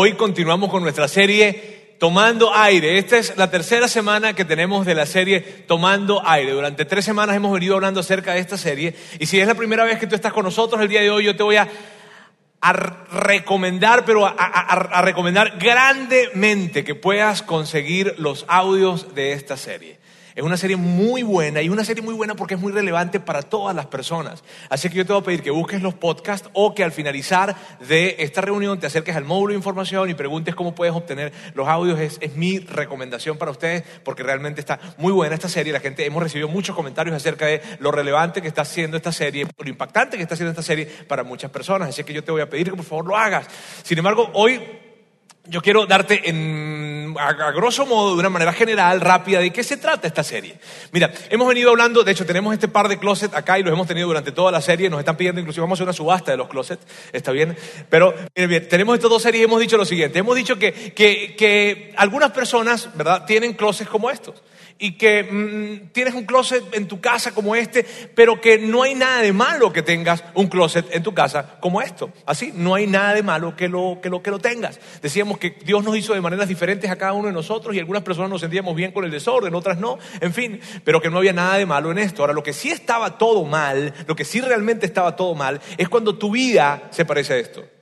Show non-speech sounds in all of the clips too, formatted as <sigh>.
hoy continuamos con nuestra serie Tomando Aire. Esta es la tercera semana que tenemos de la serie Tomando Aire. Durante tres semanas hemos venido hablando acerca de esta serie. Y si es la primera vez que tú estás con nosotros el día de hoy, yo te voy a, recomendar, pero a recomendar grandemente que puedas conseguir los audios de esta serie. Es una serie muy buena y una serie muy buena porque es muy relevante para todas las personas. Así que yo te voy a pedir que busques los podcasts o que al finalizar de esta reunión te acerques al módulo de información y preguntes cómo puedes obtener los audios. Es, es mi recomendación para ustedes porque realmente está muy buena esta serie. La gente hemos recibido muchos comentarios acerca de lo relevante que está haciendo esta serie, lo impactante que está haciendo esta serie para muchas personas. Así que yo te voy a pedir que por favor lo hagas. Sin embargo, hoy yo quiero darte en, a, grosso modo, de una manera general, rápida, de qué se trata esta serie. Mira, hemos venido hablando, de hecho tenemos este par de closets acá y los hemos tenido durante toda la serie, nos están pidiendo inclusive vamos a hacer una subasta de los closets, está bien, pero miren bien, tenemos estas dos series y hemos dicho lo siguiente, hemos dicho que, que, que algunas personas, ¿verdad?, tienen closets como estos y que mm, tienes un closet en tu casa como este, pero que no hay nada de malo que tengas un closet en tu casa como esto. Así, no hay nada de malo que lo, que lo, que lo tengas. Decíamos que Dios nos hizo de maneras diferentes a cada uno de nosotros y algunas personas nos sentíamos bien con el desorden, otras no, en fin, pero que no había nada de malo en esto. Ahora, lo que sí estaba todo mal, lo que sí realmente estaba todo mal, es cuando tu vida se parece a esto.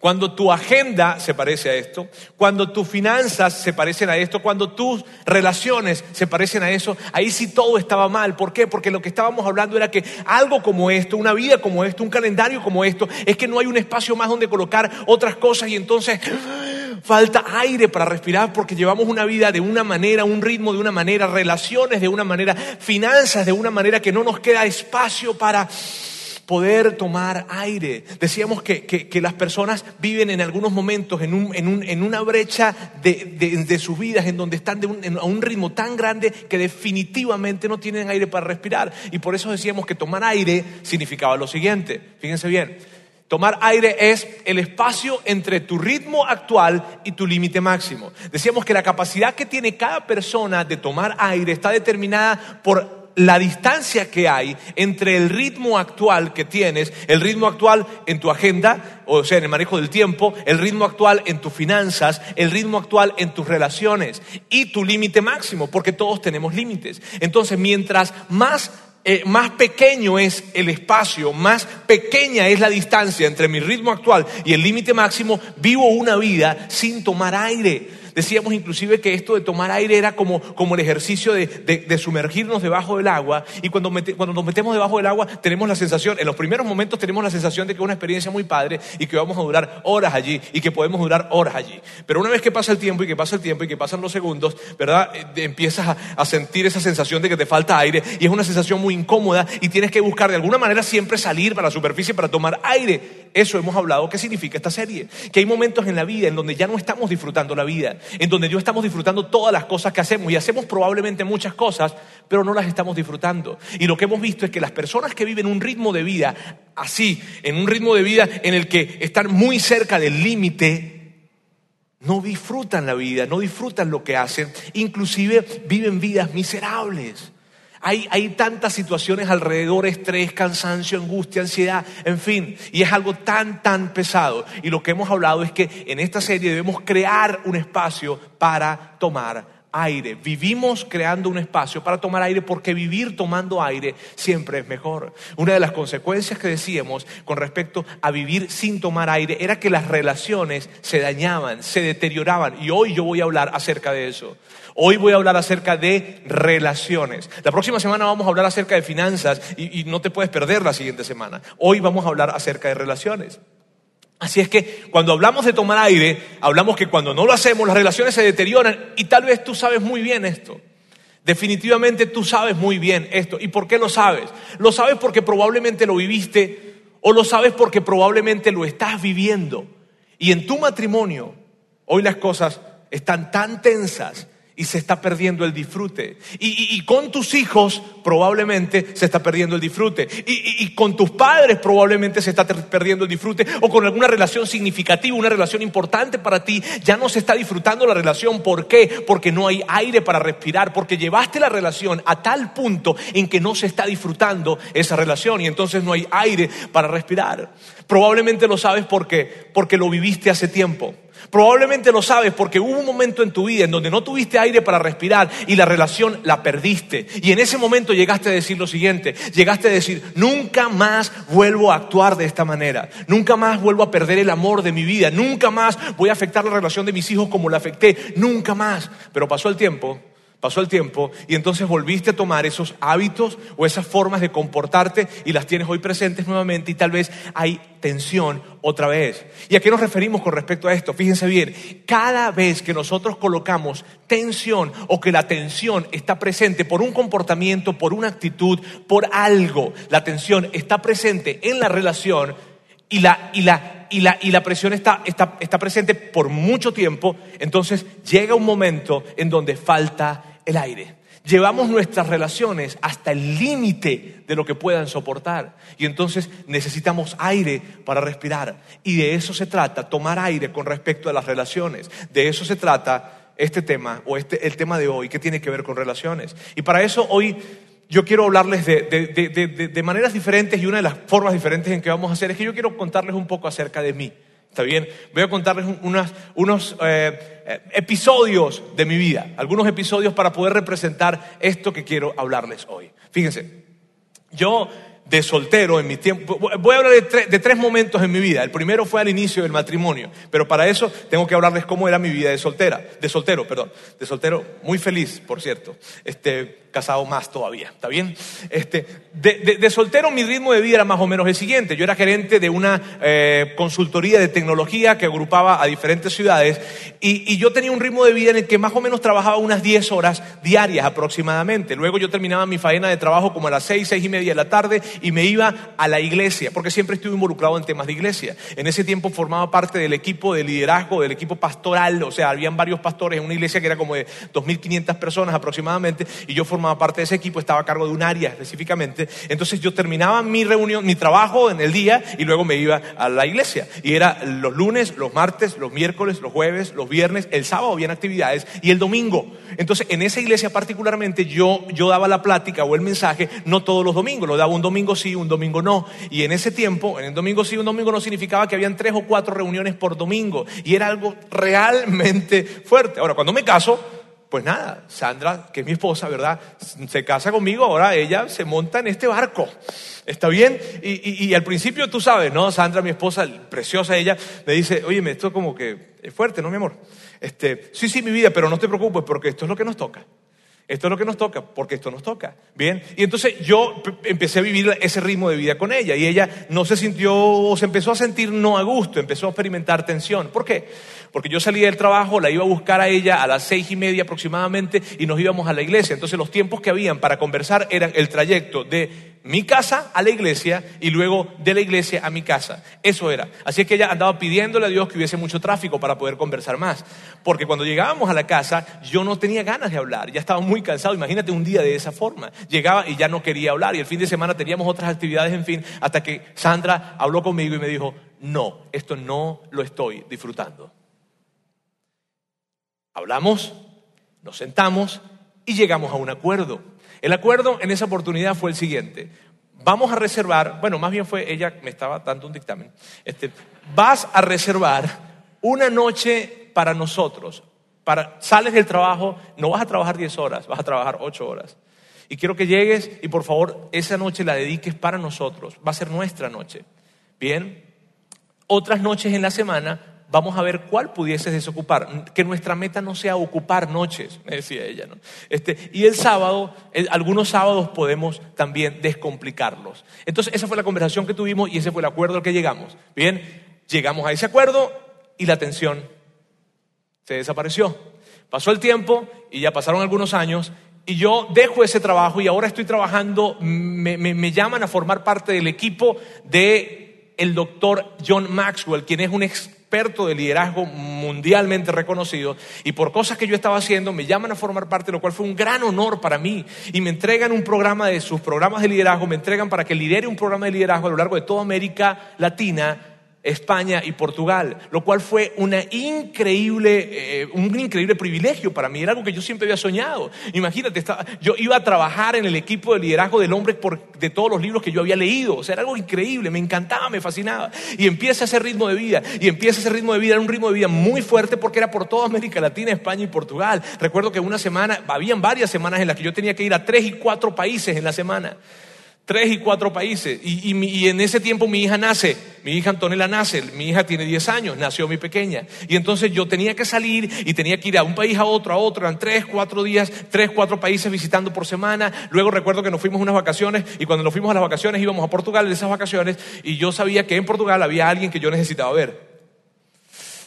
Cuando tu agenda se parece a esto, cuando tus finanzas se parecen a esto, cuando tus relaciones se parecen a eso, ahí sí todo estaba mal. ¿Por qué? Porque lo que estábamos hablando era que algo como esto, una vida como esto, un calendario como esto, es que no hay un espacio más donde colocar otras cosas y entonces <gasps> falta aire para respirar porque llevamos una vida de una manera, un ritmo de una manera, relaciones de una manera, finanzas de una manera que no nos queda espacio para poder tomar aire. Decíamos que, que- las personas viven en algunos momentos en, un- en un- en una brecha de, de- de sus vidas en donde están en- a un ritmo tan grande que definitivamente no tienen aire para respirar. Y por eso decíamos que tomar aire significaba lo siguiente. Fíjense bien. Tomar aire es el espacio entre tu ritmo actual y tu límite máximo. Decíamos que la capacidad que tiene cada persona de tomar aire está determinada por la distancia que hay entre el ritmo actual que tienes, el ritmo actual en tu agenda, o sea, en el manejo del tiempo, el ritmo actual en tus finanzas, el ritmo actual en tus relaciones y tu límite máximo, porque todos tenemos límites. Entonces, mientras más eh, más pequeño es el espacio, más pequeña es la distancia entre mi ritmo actual y el límite máximo, vivo una vida sin tomar aire. Decíamos inclusive que esto de tomar aire era como, como el ejercicio de, de- sumergirnos debajo del agua y cuando, cuando nos metemos debajo del agua tenemos la sensación, en los primeros momentos tenemos la sensación de que es una experiencia muy padre y que vamos a durar horas allí y que podemos durar horas allí. Pero una vez que pasa el tiempo y que pasa el tiempo y que pasan los segundos, ¿verdad? Eh, Empiezas a, a sentir esa sensación de que te falta aire y es una sensación muy incómoda y tienes que buscar de alguna manera siempre salir para la superficie para tomar aire. Eso hemos hablado, ¿qué significa esta serie? Que hay momentos en la vida en donde ya no estamos disfrutando la vida, en donde yo estamos disfrutando todas las cosas que hacemos y hacemos probablemente muchas cosas, pero no las estamos disfrutando. Y lo que hemos visto es que las personas que viven un ritmo de vida así, en un ritmo de vida en el que están muy cerca del límite, no disfrutan la vida, no disfrutan lo que hacen, inclusive viven vidas miserables. Hay, tantas situaciones alrededor, estrés, cansancio, angustia, ansiedad, en fin, y es algo tan, tan pesado. Y lo que hemos hablado es que en esta serie debemos crear un espacio para tomar aire. Vivimos creando un espacio para tomar aire porque vivir tomando aire siempre es mejor. Una de las consecuencias que decíamos con respecto a vivir sin tomar aire era que las relaciones se dañaban, se deterioraban. Y hoy yo voy a hablar acerca de eso. Hoy voy a hablar acerca de relaciones. La próxima semana vamos a hablar acerca de finanzas y, no te puedes perder la siguiente semana. Hoy vamos a hablar acerca de relaciones. Así es que cuando hablamos de tomar aire, hablamos que cuando no lo hacemos las relaciones se deterioran y tal vez tú sabes muy bien esto. Definitivamente tú sabes muy bien esto. ¿Y por qué lo sabes? Lo sabes porque probablemente lo viviste o lo sabes porque probablemente lo estás viviendo. Y en tu matrimonio, hoy las cosas están tan tensas y se está perdiendo el disfrute. Y, y- y con tus hijos probablemente se está perdiendo el disfrute. Y, y- con tus padres probablemente se está perdiendo el disfrute. O con alguna relación significativa, una relación importante para ti, ya no se está disfrutando la relación. ¿Por qué? Porque no hay aire para respirar. Porque llevaste la relación a tal punto en que no se está disfrutando esa relación. Y entonces no hay aire para respirar. Probablemente lo sabes porque, porque lo viviste hace tiempo. Probablemente lo sabes porque hubo un momento en tu vida en donde no tuviste aire para respirar y la relación la perdiste. Y en ese momento llegaste a decir lo siguiente, llegaste a decir, nunca más vuelvo a actuar de esta manera, nunca más vuelvo a perder el amor de mi vida, nunca más voy a afectar la relación de mis hijos como la afecté, nunca más. Pero pasó el tiempo Pasó el tiempo y entonces volviste a tomar esos hábitos o esas formas de comportarte y las tienes hoy presentes nuevamente y tal vez hay tensión otra vez. ¿Y a qué nos referimos con respecto a esto? Fíjense bien, cada vez que nosotros colocamos tensión o que la tensión está presente por un comportamiento, por una actitud, por algo, la tensión está presente en la relación y la, y la, y la, y la presión está, está, está presente por mucho tiempo, entonces llega un momento en donde falta el aire. Llevamos nuestras relaciones hasta el límite de lo que puedan soportar. Y entonces necesitamos aire para respirar. Y de eso se trata, tomar aire con respecto a las relaciones. De eso se trata este tema, o este, el tema de hoy, que tiene que ver con relaciones. Y para eso hoy yo quiero hablarles de, maneras diferentes y una de las formas diferentes en que vamos a hacer es que yo quiero contarles un poco acerca de mí. ¿Está bien? Voy a contarles unos eh, eh, episodios de mi vida, algunos episodios para poder representar esto que quiero hablarles hoy. Fíjense, yo de soltero en mi tiempo. Voy a hablar de, tres momentos en mi vida. El primero fue al inicio del matrimonio, pero para eso tengo que hablarles cómo era mi vida de soltera, de soltero, perdón, de soltero, muy feliz, por cierto. Este, casado más todavía, ¿está bien? Este, de, soltero mi ritmo de vida era más o menos el siguiente. Yo era gerente de una eh, consultoría de tecnología que agrupaba a diferentes ciudades y, y, yo tenía un ritmo de vida en el que más o menos trabajaba unas 10 horas diarias aproximadamente. Luego yo terminaba mi faena de trabajo como a las 6, 6 y media de la tarde y me iba a la iglesia, porque siempre estuve involucrado en temas de iglesia. En ese tiempo formaba parte del equipo de liderazgo, del equipo pastoral, o sea, habían varios pastores en una iglesia que era como de 2.500 personas aproximadamente y yo formaba parte de ese equipo, estaba a cargo de un área específicamente. Entonces yo terminaba mi reunión, mi trabajo en el día y luego me iba a la iglesia. Y era los lunes, los martes, los miércoles, los jueves, los viernes, el sábado habían actividades y el domingo. Entonces en esa iglesia particularmente yo, yo daba la plática o el mensaje no todos los domingos, lo daba un domingo sí, un domingo no. Y en ese tiempo, en el domingo sí, un domingo no significaba que habían tres o cuatro reuniones por domingo. Y era algo realmente fuerte. Ahora, cuando me caso, pues nada, Sandra, que es mi esposa, ¿verdad? Se casa conmigo, ahora ella se monta en este barco. ¿Está bien? Y, al principio tú sabes, ¿no? Sandra, mi esposa, preciosa ella, me dice, oye, esto como que es fuerte, ¿no, mi amor? Este, sí, sí, mi vida, pero no te preocupes porque esto es lo que nos toca. Esto es lo que nos toca, porque esto nos toca. Bien. Y entonces yo empecé a vivir ese ritmo de vida con ella y ella no se sintió, o se empezó a sentir no a gusto, empezó a experimentar tensión. ¿Por qué? Porque yo salía del trabajo, la iba a buscar a ella a las seis y media aproximadamente y nos íbamos a la iglesia. Entonces los tiempos que habían para conversar eran el trayecto de mi casa a la iglesia y luego de la iglesia a mi casa. Eso era. Así es que ella andaba pidiéndole a Dios que hubiese mucho tráfico para poder conversar más. Porque cuando llegábamos a la casa yo no tenía ganas de hablar, ya estaba muy cansado. Imagínate un día de esa forma. Llegaba y ya no quería hablar y el fin de semana teníamos otras actividades, en fin, hasta que Sandra habló conmigo y me dijo, no, esto no lo estoy disfrutando. Hablamos, nos sentamos y llegamos a un acuerdo. El acuerdo en esa oportunidad fue el siguiente. Vamos a reservar, bueno, más bien fue ella, me estaba dando un dictamen. Este, vas a reservar una noche para nosotros. Para, sales del trabajo, no vas a trabajar 10 horas, vas a trabajar 8 horas. Y quiero que llegues y por favor esa noche la dediques para nosotros. Va a ser nuestra noche. Bien. Otras noches en la semana vamos a ver cuál pudieses desocupar. Que nuestra meta no sea ocupar noches, me decía ella. Este, y el sábado, algunos sábados podemos también descomplicarlos. Entonces, esa fue la conversación que tuvimos y ese fue el acuerdo al que llegamos. Bien, llegamos a ese acuerdo y la tensión se desapareció. Pasó el tiempo y ya pasaron algunos años y yo dejo ese trabajo y ahora estoy trabajando, me, me llaman a formar parte del equipo de el doctor John Maxwell, quien es un ex experto de liderazgo mundialmente reconocido y por cosas que yo estaba haciendo me llaman a formar parte, lo cual fue un gran honor para mí y me entregan un programa de sus programas de liderazgo, me entregan para que lidere un programa de liderazgo a lo largo de toda América Latina España y Portugal, lo cual fue una increíble, eh, un increíble privilegio para mí, era algo que yo siempre había soñado. Imagínate, yo iba a trabajar en el equipo de liderazgo del hombre de todos los libros que yo había leído, o sea, era algo increíble, me encantaba, me fascinaba. Y empieza ese ritmo de vida, y empieza ese ritmo de vida, era un ritmo de vida muy fuerte porque era por toda América Latina, España y Portugal. Recuerdo que una semana, habían varias semanas en las que yo tenía que ir a tres y cuatro países en la semana tres y cuatro países. Y, en ese tiempo mi hija nace, mi hija Antonella nace, mi hija tiene 10 años, nació mi pequeña. Y entonces yo tenía que salir y tenía que ir a un país a otro, a otro, eran tres, cuatro días, tres, cuatro países visitando por semana. Luego recuerdo que nos fuimos unas vacaciones y cuando nos fuimos a las vacaciones íbamos a Portugal en esas vacaciones y yo sabía que en Portugal había alguien que yo necesitaba ver.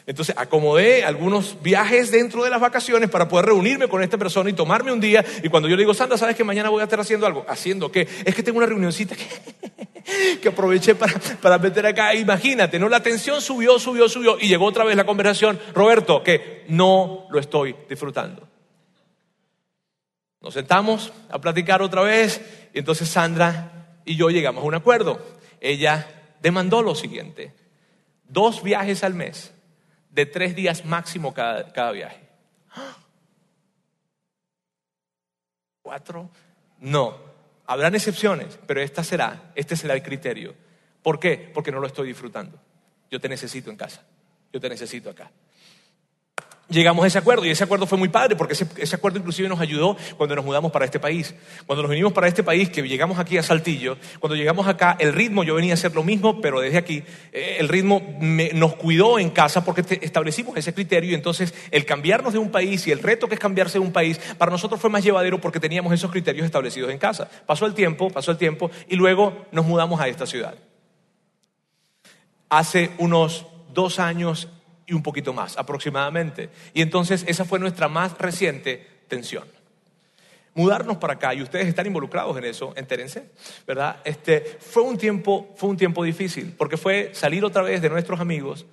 Entonces acomodé algunos viajes dentro de las vacaciones para poder reunirme con esta persona y tomarme un día. Y cuando yo le digo, Sandra, ¿sabes que mañana voy a estar haciendo algo? ¿Haciendo qué? Es que tengo una reunioncita <laughs> que, aproveché para, para meter acá. Imagínate, ¿no? La tensión subió, subió, subió y llegó otra vez la conversación. Roberto, que no lo estoy disfrutando. Nos sentamos a platicar otra vez y entonces Sandra y yo llegamos a un acuerdo. Ella demandó lo siguiente, dos viajes al mes de tres días máximo cada, viaje. <gasps> ¿Cuatro? No. Habrán excepciones, pero esta será, este será el criterio. ¿Por qué? Porque no lo estoy disfrutando. Yo te necesito en casa. Yo te necesito acá llegamos a ese acuerdo y ese acuerdo fue muy padre porque ese, acuerdo inclusive nos ayudó cuando nos mudamos para este país. Cuando nos vinimos para este país, que llegamos aquí a Saltillo, cuando llegamos acá, el ritmo, yo venía a hacer lo mismo, pero desde aquí, eh, el ritmo nos cuidó en casa porque establecimos ese criterio y entonces el cambiarnos de un país y el reto que es cambiarse de un país, para nosotros fue más llevadero porque teníamos esos criterios establecidos en casa. Pasó el tiempo, pasó el tiempo y luego nos mudamos a esta ciudad. Hace unos dos años y un poquito más aproximadamente. Y entonces esa fue nuestra más reciente tensión. Mudarnos para acá, y ustedes están involucrados en eso, entérense, ¿verdad? Este, fue, un tiempo, fue un tiempo difícil, porque fue salir otra vez de nuestros amigos,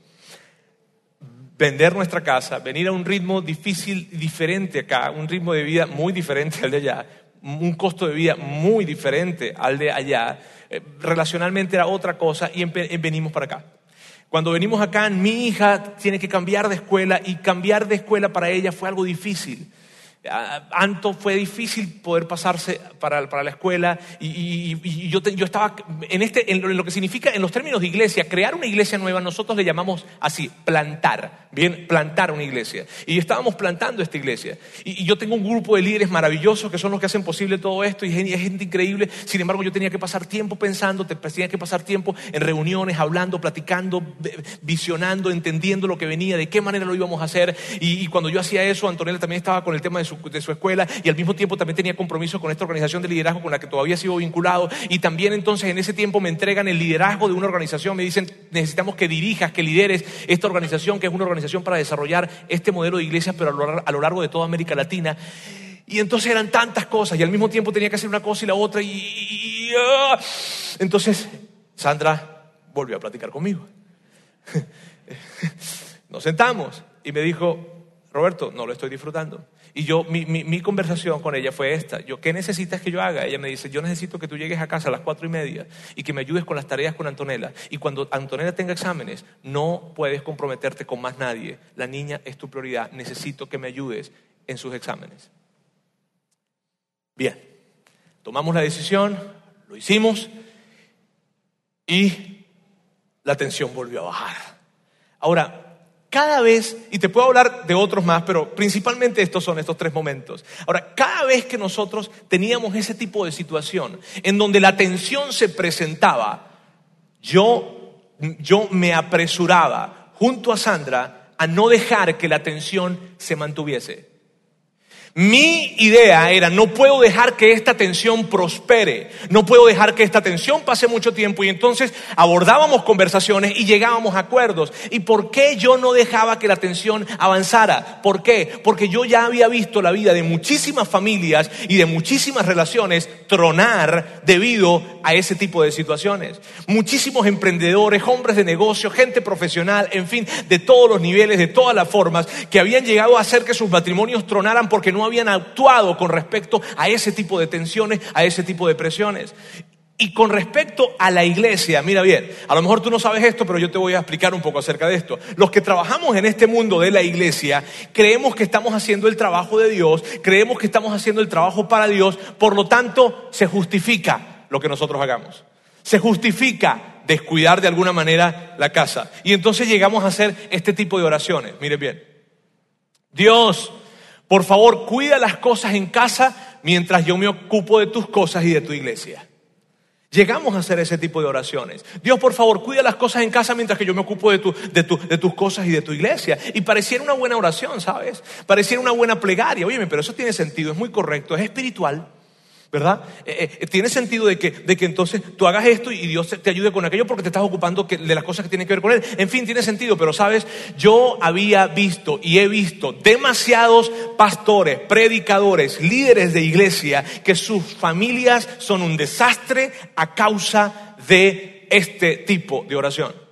vender nuestra casa, venir a un ritmo difícil, diferente acá, un ritmo de vida muy diferente al de allá, un costo de vida muy diferente al de allá, eh, relacionalmente era otra cosa y venimos para acá. Cuando venimos acá, mi hija tiene que cambiar de escuela y cambiar de escuela para ella fue algo difícil. Anto fue difícil poder pasarse para, la escuela y, yo, estaba en, este, en lo que significa, en los términos de iglesia, crear una iglesia nueva, nosotros le llamamos así, plantar, bien, plantar una iglesia. Y estábamos plantando esta iglesia. Y, yo tengo un grupo de líderes maravillosos que son los que hacen posible todo esto y es gente increíble. Sin embargo, yo tenía que pasar tiempo pensando, tenía que pasar tiempo en reuniones, hablando, platicando, visionando, entendiendo lo que venía, de qué manera lo íbamos a hacer. Y, cuando yo hacía eso, Antonella también estaba con el tema de su de su escuela y al mismo tiempo también tenía compromiso con esta organización de liderazgo con la que todavía sigo vinculado y también entonces en ese tiempo me entregan el liderazgo de una organización, me dicen necesitamos que dirijas, que lideres esta organización que es una organización para desarrollar este modelo de iglesias pero a lo largo de toda América Latina. Y entonces eran tantas cosas y al mismo tiempo tenía que hacer una cosa y la otra y, ah. entonces Sandra volvió a platicar conmigo. <laughs> Nos sentamos y me dijo, Roberto, no lo estoy disfrutando. Y yo, mi, conversación con ella fue esta. Yo, ¿qué necesitas que yo haga? Ella me dice, yo necesito que tú llegues a casa a las cuatro y media y que me ayudes con las tareas con Antonella. Y cuando Antonella tenga exámenes, no puedes comprometerte con más nadie. La niña es tu prioridad. Necesito que me ayudes en sus exámenes. Bien, tomamos la decisión, lo hicimos y la tensión volvió a bajar. Ahora, cada vez, y te puedo hablar de otros más, pero principalmente estos son estos tres momentos. Ahora, cada vez que nosotros teníamos ese tipo de situación en donde la tensión se presentaba, yo, yo me apresuraba junto a Sandra a no dejar que la tensión se mantuviese. Mi idea era, no puedo dejar que esta tensión prospere, no puedo dejar que esta tensión pase mucho tiempo y entonces abordábamos conversaciones y llegábamos a acuerdos. ¿Y por qué yo no dejaba que la tensión avanzara? ¿Por qué? Porque yo ya había visto la vida de muchísimas familias y de muchísimas relaciones tronar debido a ese tipo de situaciones. Muchísimos emprendedores, hombres de negocio, gente profesional, en fin, de todos los niveles, de todas las formas, que habían llegado a hacer que sus matrimonios tronaran porque no habían actuado con respecto a ese tipo de tensiones, a ese tipo de presiones. Y con respecto a la iglesia, mira bien, a lo mejor tú no sabes esto, pero yo te voy a explicar un poco acerca de esto. Los que trabajamos en este mundo de la iglesia, creemos que estamos haciendo el trabajo de Dios, creemos que estamos haciendo el trabajo para Dios, por lo tanto se justifica lo que nosotros hagamos. Se justifica descuidar de alguna manera la casa. Y entonces llegamos a hacer este tipo de oraciones. Miren bien. Dios, por favor, cuida las cosas en casa mientras yo me ocupo de tus cosas y de tu iglesia. Llegamos a hacer ese tipo de oraciones. Dios, por favor, cuida las cosas en casa mientras que yo me ocupo de, de, de, tus cosas y de tu iglesia. Y pareciera una buena oración, ¿sabes? Pareciera una buena plegaria. Oye, pero eso tiene sentido, es muy correcto, es espiritual. ¿Verdad? Eh, eh, tiene sentido de que, de que entonces tú hagas esto y Dios te, ayude con aquello porque te estás ocupando de las cosas que tienen que ver con Él. En fin, tiene sentido, pero sabes, yo había visto y he visto demasiados pastores, predicadores, líderes de iglesia que sus familias son un desastre a causa de este tipo de oración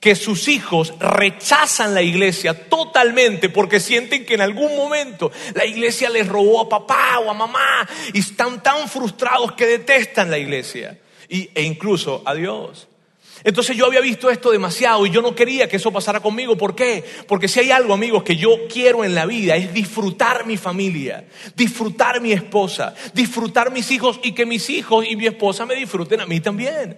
que sus hijos rechazan la iglesia totalmente porque sienten que en algún momento la iglesia les robó a papá o a mamá y están tan frustrados que detestan la iglesia y, e incluso a Dios. Entonces yo había visto esto demasiado y yo no quería que eso pasara conmigo. ¿Por qué? Porque si hay algo, amigos, que yo quiero en la vida es disfrutar mi familia, disfrutar mi esposa, disfrutar mis hijos y que mis hijos y mi esposa me disfruten a mí también.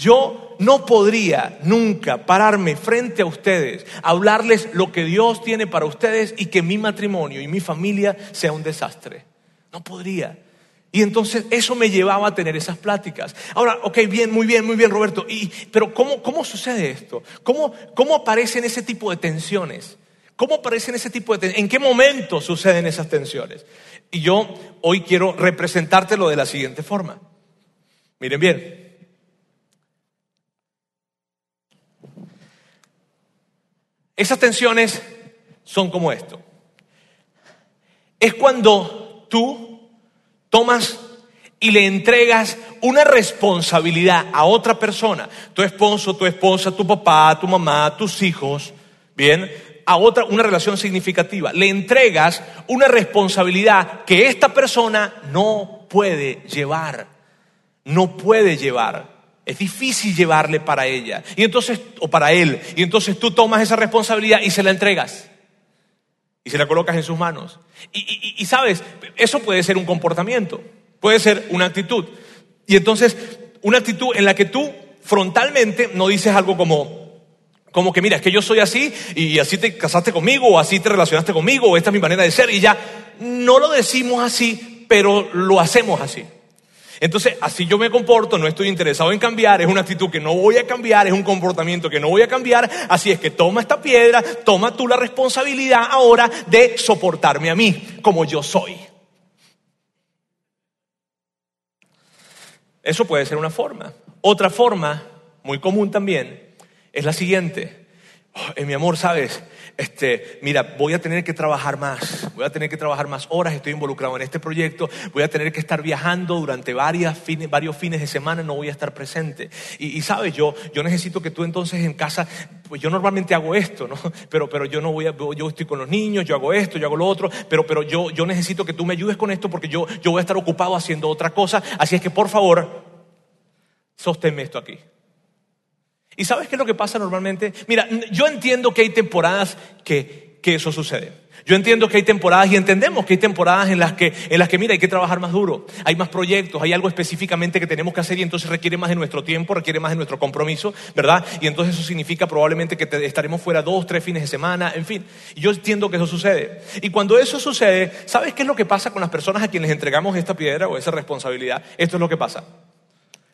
Yo no podría nunca pararme frente a ustedes, hablarles lo que Dios tiene para ustedes y que mi matrimonio y mi familia sea un desastre. No podría. Y entonces eso me llevaba a tener esas pláticas. Ahora, ok, bien, muy bien, muy bien, Roberto. Pero ¿cómo, ¿cómo sucede esto? ¿Cómo, ¿Cómo aparecen ese tipo de tensiones? ¿Cómo aparecen ese tipo de tensiones? ¿En qué momento suceden esas tensiones? Y yo hoy quiero representártelo de la siguiente forma. Miren bien, Esas tensiones son como esto. Es cuando tú tomas y le entregas una responsabilidad a otra persona, tu esposo, tu esposa, tu papá, tu mamá, tus hijos, bien, a otra, una relación significativa. Le entregas una responsabilidad que esta persona no puede llevar, no puede llevar. Es difícil llevarle para ella. Y entonces, o para él. Y entonces tú tomas esa responsabilidad y se la entregas. Y se la colocas en sus manos. Y, sabes, eso puede ser un comportamiento. Puede ser una actitud. Y entonces, una actitud en la que tú frontalmente no dices algo como, como que mira, es que yo soy así y así te casaste conmigo o así te relacionaste conmigo o esta es mi manera de ser y ya. No lo decimos así, pero lo hacemos así. Entonces, así yo me comporto, no estoy interesado en cambiar, es una actitud que no voy a cambiar, es un comportamiento que no voy a cambiar, así es que toma esta piedra, toma tú la responsabilidad ahora de soportarme a mí como yo soy. Eso puede ser una forma. Otra forma, muy común también, es la siguiente. Oh, en mi amor, ¿sabes? Este, mira, voy a tener que trabajar más, voy a tener que trabajar más horas, estoy involucrado en este proyecto, voy a tener que estar viajando durante varios fines de semana, no voy a estar presente. Y, sabes, yo, yo necesito que tú entonces en casa, pues yo normalmente hago esto, ¿no? Pero, pero yo no voy a, yo estoy con los niños, yo hago esto, yo hago lo otro, pero, pero yo, yo necesito que tú me ayudes con esto porque yo, yo voy a estar ocupado haciendo otra cosa. Así es que por favor, sosténme esto aquí. ¿Y sabes qué es lo que pasa normalmente? Mira, yo entiendo que hay temporadas que, que eso sucede. Yo entiendo que hay temporadas y entendemos que hay temporadas en las que, en las que, mira, hay que trabajar más duro. Hay más proyectos, hay algo específicamente que tenemos que hacer y entonces requiere más de nuestro tiempo, requiere más de nuestro compromiso, ¿verdad? Y entonces eso significa probablemente que estaremos fuera dos, tres fines de semana, en fin. Yo entiendo que eso sucede. Y cuando eso sucede, ¿sabes qué es lo que pasa con las personas a quienes entregamos esta piedra o esa responsabilidad? Esto es lo que pasa.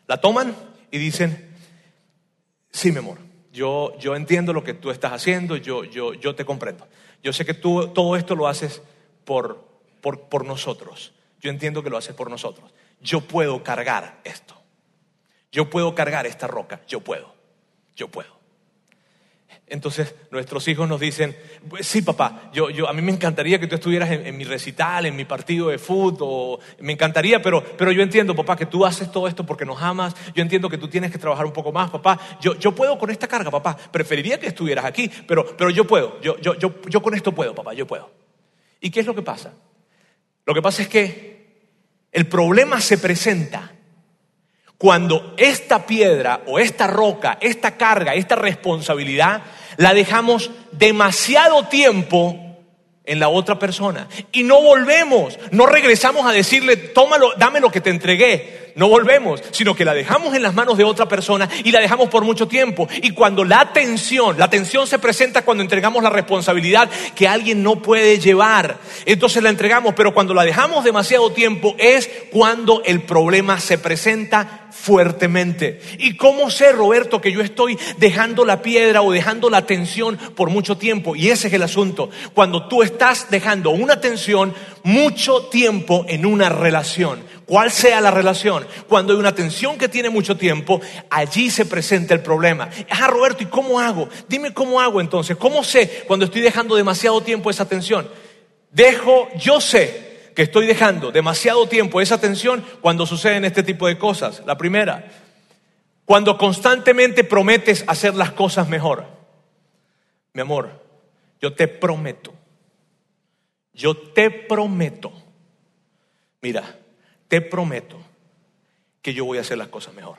La toman y dicen, sí, mi amor, yo, yo entiendo lo que tú estás haciendo, yo, yo, yo te comprendo. Yo sé que tú todo esto lo haces por, por, por nosotros. Yo entiendo que lo haces por nosotros. Yo puedo cargar esto. Yo puedo cargar esta roca. Yo puedo. Yo puedo. Entonces nuestros hijos nos dicen, pues sí papá, yo, yo, a mí me encantaría que tú estuvieras en, mi recital, en mi partido de fútbol, me encantaría, pero, pero yo entiendo papá que tú haces todo esto porque nos amas, yo entiendo que tú tienes que trabajar un poco más papá, yo, yo puedo con esta carga papá, preferiría que estuvieras aquí, pero, pero yo puedo, yo, yo, yo, yo con esto puedo papá, yo puedo. ¿Y qué es lo que pasa? Lo que pasa es que el problema se presenta Cuando esta piedra o esta roca, esta carga, esta responsabilidad, la dejamos demasiado tiempo en la otra persona. Y no volvemos, no regresamos a decirle, tómalo, dame lo que te entregué. No volvemos, sino que la dejamos en las manos de otra persona y la dejamos por mucho tiempo. Y cuando la tensión, la tensión se presenta cuando entregamos la responsabilidad que alguien no puede llevar. Entonces la entregamos, pero cuando la dejamos demasiado tiempo es cuando el problema se presenta fuertemente. ¿Y cómo sé, Roberto, que yo estoy dejando la piedra o dejando la tensión por mucho tiempo? Y ese es el asunto. Cuando tú estás dejando una tensión mucho tiempo en una relación, cuál sea la relación, cuando hay una tensión que tiene mucho tiempo, allí se presenta el problema. Ah, Roberto, ¿y cómo hago? Dime cómo hago entonces. ¿Cómo sé cuando estoy dejando demasiado tiempo esa tensión? Dejo, yo sé que estoy dejando demasiado tiempo esa atención cuando suceden este tipo de cosas. La primera, cuando constantemente prometes hacer las cosas mejor. Mi amor, yo te prometo, yo te prometo, mira, te prometo que yo voy a hacer las cosas mejor.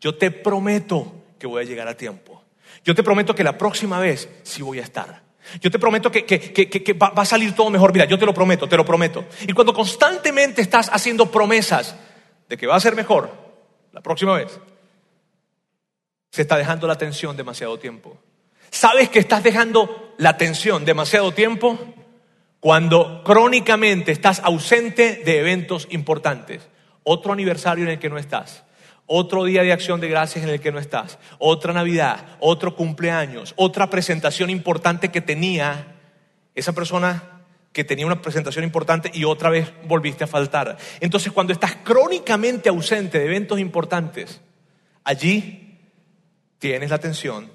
Yo te prometo que voy a llegar a tiempo. Yo te prometo que la próxima vez sí voy a estar. Yo te prometo que, va, va a salir todo mejor. Mira, yo te lo prometo, te lo prometo. Y cuando constantemente estás haciendo promesas de que va a ser mejor la próxima vez, se está dejando la atención demasiado tiempo. ¿Sabes que estás dejando la atención demasiado tiempo? Cuando crónicamente estás ausente de eventos importantes. Otro aniversario en el que no estás otro día de acción de gracias en el que no estás, otra Navidad, otro cumpleaños, otra presentación importante que tenía esa persona que tenía una presentación importante y otra vez volviste a faltar. Entonces, cuando estás crónicamente ausente de eventos importantes, allí tienes la atención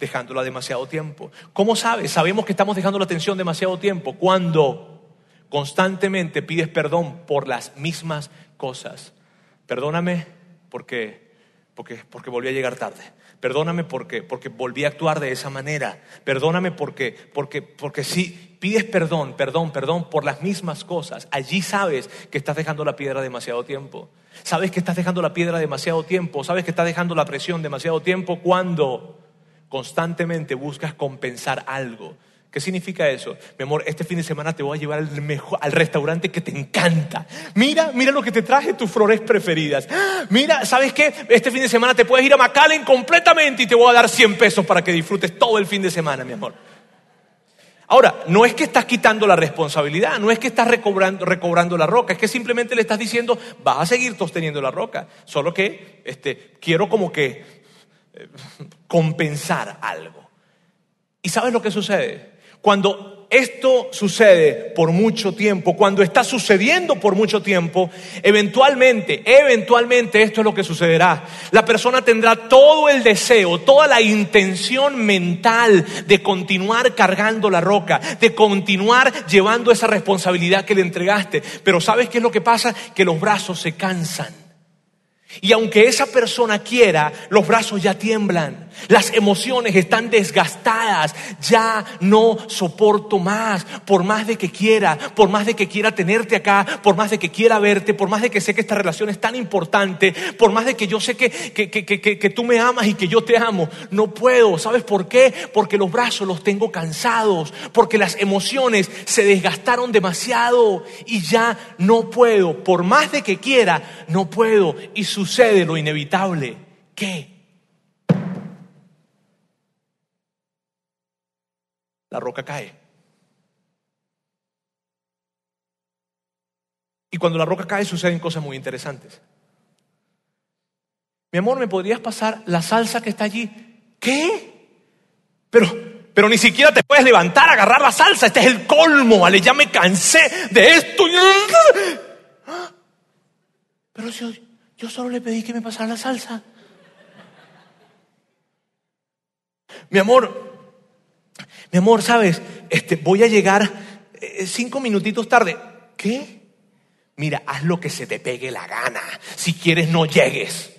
dejándola demasiado tiempo. ¿Cómo sabes? Sabemos que estamos dejando la atención demasiado tiempo cuando constantemente pides perdón por las mismas cosas. Perdóname porque, porque, porque volví a llegar tarde. Perdóname porque, porque volví a actuar de esa manera. Perdóname porque, porque, porque si pides perdón, perdón, perdón por las mismas cosas, allí sabes que estás dejando la piedra demasiado tiempo. Sabes que estás dejando la piedra demasiado tiempo. Sabes que estás dejando la presión demasiado tiempo cuando constantemente buscas compensar algo ¿Qué significa eso? Mi amor, este fin de semana te voy a llevar al, mejor, al restaurante que te encanta. Mira, mira lo que te traje, tus flores preferidas. Mira, ¿sabes qué? Este fin de semana te puedes ir a McAllen completamente y te voy a dar 100 pesos para que disfrutes todo el fin de semana, mi amor. Ahora, no es que estás quitando la responsabilidad, no es que estás recobrando, recobrando la roca, es que simplemente le estás diciendo, vas a seguir sosteniendo la roca, solo que este, quiero como que <laughs> compensar algo. ¿Y sabes lo que sucede? Cuando esto sucede por mucho tiempo, cuando está sucediendo por mucho tiempo, eventualmente, eventualmente esto es lo que sucederá. La persona tendrá todo el deseo, toda la intención mental de continuar cargando la roca, de continuar llevando esa responsabilidad que le entregaste. Pero ¿sabes qué es lo que pasa? Que los brazos se cansan. Y aunque esa persona quiera, los brazos ya tiemblan, las emociones están desgastadas, ya no soporto más, por más de que quiera, por más de que quiera tenerte acá, por más de que quiera verte, por más de que sé que esta relación es tan importante, por más de que yo sé que, que, que, que tú me amas y que yo te amo, no puedo. ¿Sabes por qué? Porque los brazos los tengo cansados, porque las emociones se desgastaron demasiado y ya no puedo, por más de que quiera, no puedo. Y su sucede lo inevitable. ¿Qué? La roca cae. Y cuando la roca cae suceden cosas muy interesantes. Mi amor, ¿me podrías pasar la salsa que está allí? ¿Qué? Pero, pero ni siquiera te puedes levantar, agarrar la salsa. Este es el colmo, ¿vale? Ya me cansé de esto. <laughs> Pero si yo solo le pedí que me pasara la salsa. Mi amor, mi amor, ¿sabes? Este, voy a llegar eh, cinco minutitos tarde. ¿Qué? Mira, haz lo que se te pegue la gana. Si quieres, no llegues.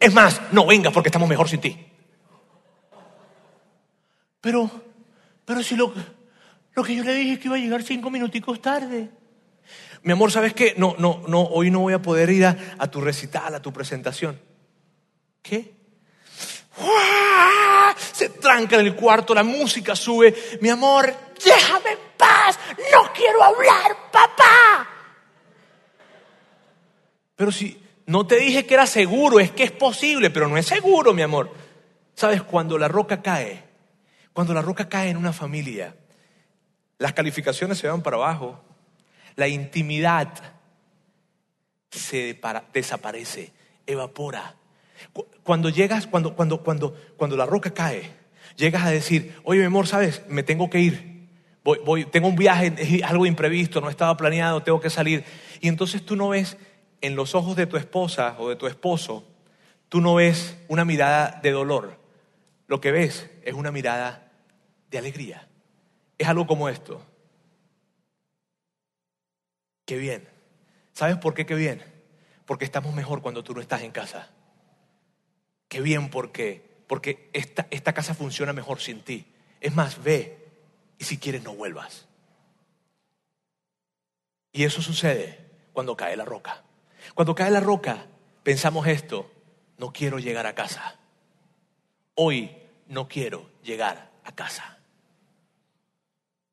Es más, no vengas porque estamos mejor sin ti. Pero, pero si lo, lo que yo le dije es que iba a llegar cinco minuticos tarde. Mi amor, ¿sabes qué? No, no, no, hoy no voy a poder ir a, tu recital, a tu presentación. ¿Qué? ¡Uah! Se tranca en el cuarto, la música sube. Mi amor, déjame en paz. No quiero hablar, papá. Pero si no te dije que era seguro, es que es posible, pero no es seguro, mi amor. ¿Sabes? Cuando la roca cae, cuando la roca cae en una familia, las calificaciones se van para abajo, la intimidad se desaparece, evapora. Cu- Cuando llegas, cuando, cuando, cuando, cuando la roca cae, llegas a decir, oye, mi amor, ¿sabes? Me tengo que ir. Voy, voy, tengo un viaje, algo imprevisto, no estaba planeado, tengo que salir. Y entonces tú no ves en los ojos de tu esposa o de tu esposo, tú no ves una mirada de dolor. Lo que ves es una mirada de alegría. Es algo como esto. Qué bien. ¿Sabes por qué qué bien? Porque estamos mejor cuando tú no estás en casa. Qué bien porque porque esta, esta casa funciona mejor sin ti. Es más, ve y si quieres no vuelvas. Y eso sucede cuando cae la roca. Cuando cae la roca, pensamos esto, no quiero llegar a casa. Hoy no quiero llegar a casa.